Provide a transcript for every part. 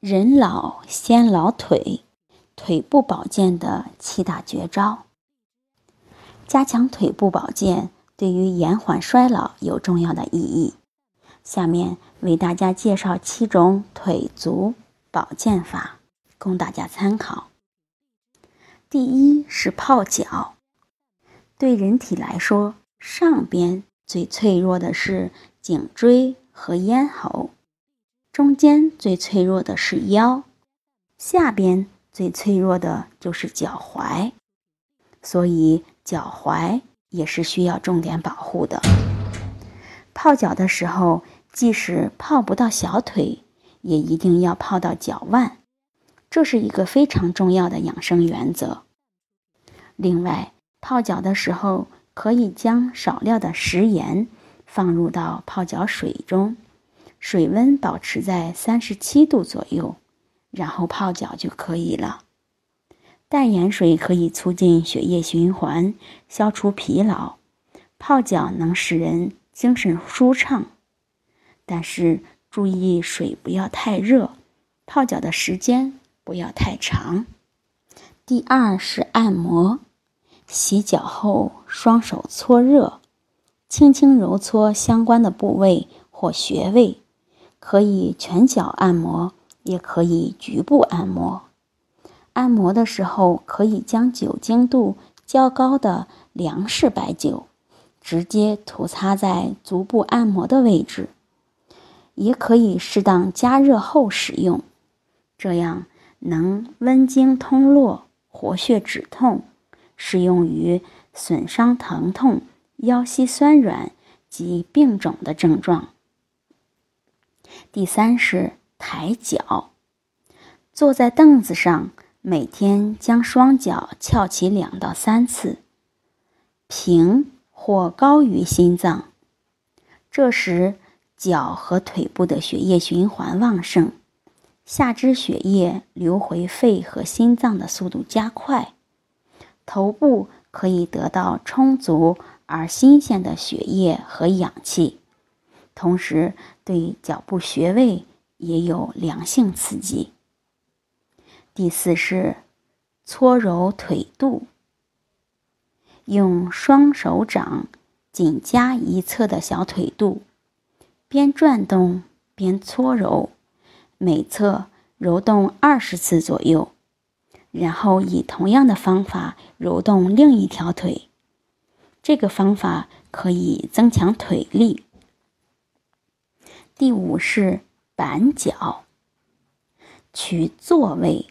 人老先老腿，腿部保健的七大绝招。加强腿部保健对于延缓衰老有重要的意义。下面为大家介绍七种腿足保健法，供大家参考。第一是泡脚。对人体来说，上边最脆弱的是颈椎和咽喉。中间最脆弱的是腰，下边最脆弱的就是脚踝，所以脚踝也是需要重点保护的。泡脚的时候，即使泡不到小腿，也一定要泡到脚腕，这是一个非常重要的养生原则。另外，泡脚的时候可以将少量的食盐放入到泡脚水中。水温保持在三十七度左右，然后泡脚就可以了。淡盐水可以促进血液循环，消除疲劳。泡脚能使人精神舒畅，但是注意水不要太热，泡脚的时间不要太长。第二是按摩，洗脚后双手搓热，轻轻揉搓相关的部位或穴位。可以全脚按摩，也可以局部按摩。按摩的时候，可以将酒精度较高的粮食白酒直接涂擦在足部按摩的位置，也可以适当加热后使用，这样能温经通络、活血止痛，适用于损伤疼痛、腰膝酸软及病肿的症状。第三是抬脚，坐在凳子上，每天将双脚翘起两到三次，平或高于心脏。这时脚和腿部的血液循环旺盛，下肢血液流回肺和心脏的速度加快，头部可以得到充足而新鲜的血液和氧气。同时，对脚部穴位也有良性刺激。第四是搓揉腿肚，用双手掌紧夹一侧的小腿肚，边转动边搓揉，每侧揉动二十次左右，然后以同样的方法揉动另一条腿。这个方法可以增强腿力。第五是板脚，取坐位，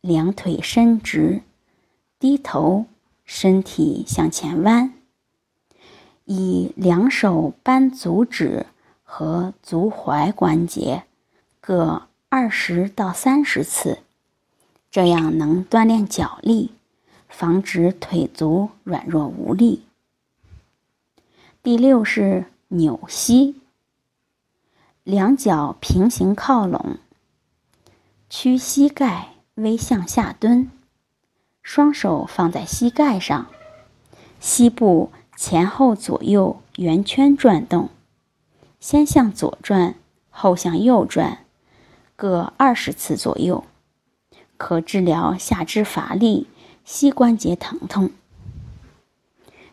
两腿伸直，低头，身体向前弯，以两手扳足趾和足踝关节各二十到三十次，这样能锻炼脚力，防止腿足软弱无力。第六是扭膝。两脚平行靠拢，屈膝盖微向下蹲，双手放在膝盖上，膝部前后左右圆圈转动，先向左转，后向右转，各二十次左右，可治疗下肢乏力、膝关节疼痛。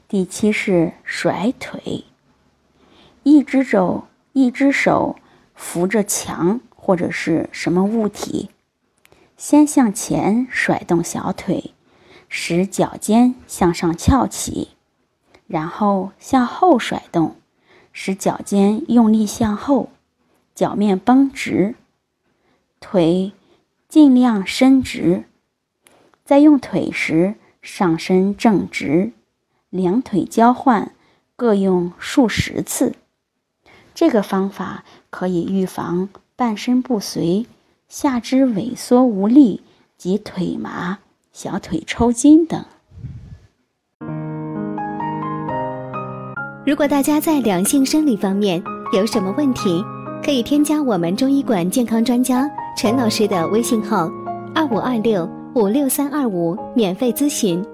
第七是甩腿，一只手，一只手。扶着墙或者是什么物体，先向前甩动小腿，使脚尖向上翘起，然后向后甩动，使脚尖用力向后，脚面绷直，腿尽量伸直。在用腿时，上身正直，两腿交换，各用数十次。这个方法可以预防半身不遂、下肢萎缩无力及腿麻、小腿抽筋等。如果大家在两性生理方面有什么问题，可以添加我们中医馆健康专家陈老师的微信号：二五二六五六三二五，免费咨询。